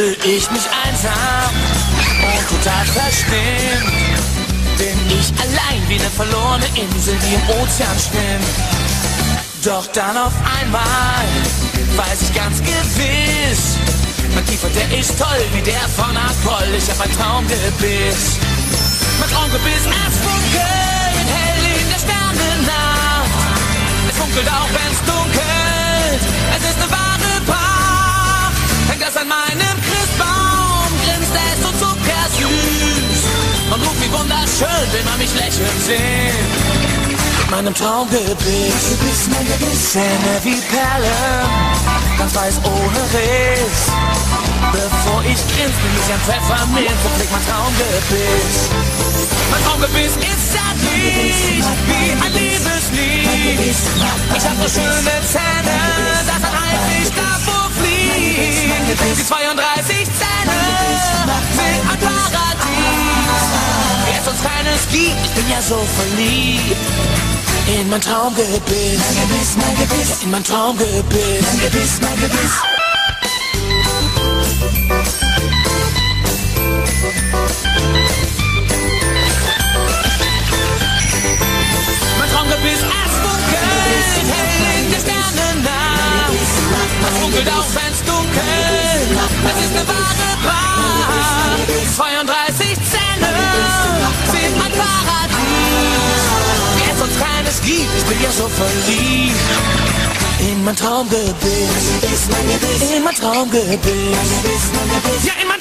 ich mich einsam und total verstimmt. Bin ich allein wie eine verlorene Insel, die im Ozean schwimmt. Doch dann auf einmal weiß ich ganz gewiss, mein Kiefer, der ist toll wie der von Apoll. Ich hab ein Traumgebiss. Mein Traumgebiss, es funkelt hell in der Sternennacht. Es funkelt auch, wenn's dunkelt. Meinem Traumgebiss, Zähne wie Perlen, ganz weiß ohne Riss. Bevor ich grinse, bin ich ein Pfefferminz und krieg mein Traumgebiss. Mein Traumgebiss ist zärtlich, wie ein Liebeslied. Ich hab so schöne Zähne, dass Eis nicht davor fliegt. Die 32 Zähne sind ein Paradies. Jetzt uns keines gibt, ich bin ja so verliebt. In mein Traumgebiss, mein Gebiss, mein Gebiss, in mein Traumgebiss, mein Gebiss, mein Gebiss. Mein Traumgebiss, es funkelt, hell in der Sternennacht. Es funkelt auch, wenn's dunkelt, es ist eine wahre Pracht. Bin ja so verliebt. In mein Traumgebiss, in mein Traumgebiss, ja in mein.